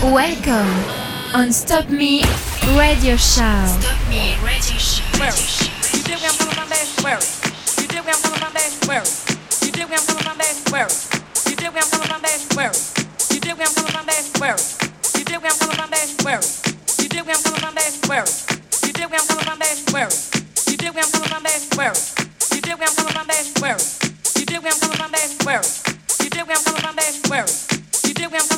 Welcome on Stop Me Radio Show. Stop Me Radio Show. You where I'm coming from, baby? Where? You where I'm coming from, baby? Where? You where I'm coming from, baby? Where? You where I'm coming from, baby? Where? You where I'm coming from, baby? Where? You where I'm coming from, baby? Where? You where I'm coming from, baby? Where? You where I'm coming from, baby? Where? You where I'm coming from, baby? Where? You where I'm coming from, baby? Where? You where I'm coming from, baby? Where? You where I'm coming from, baby? Where? Where?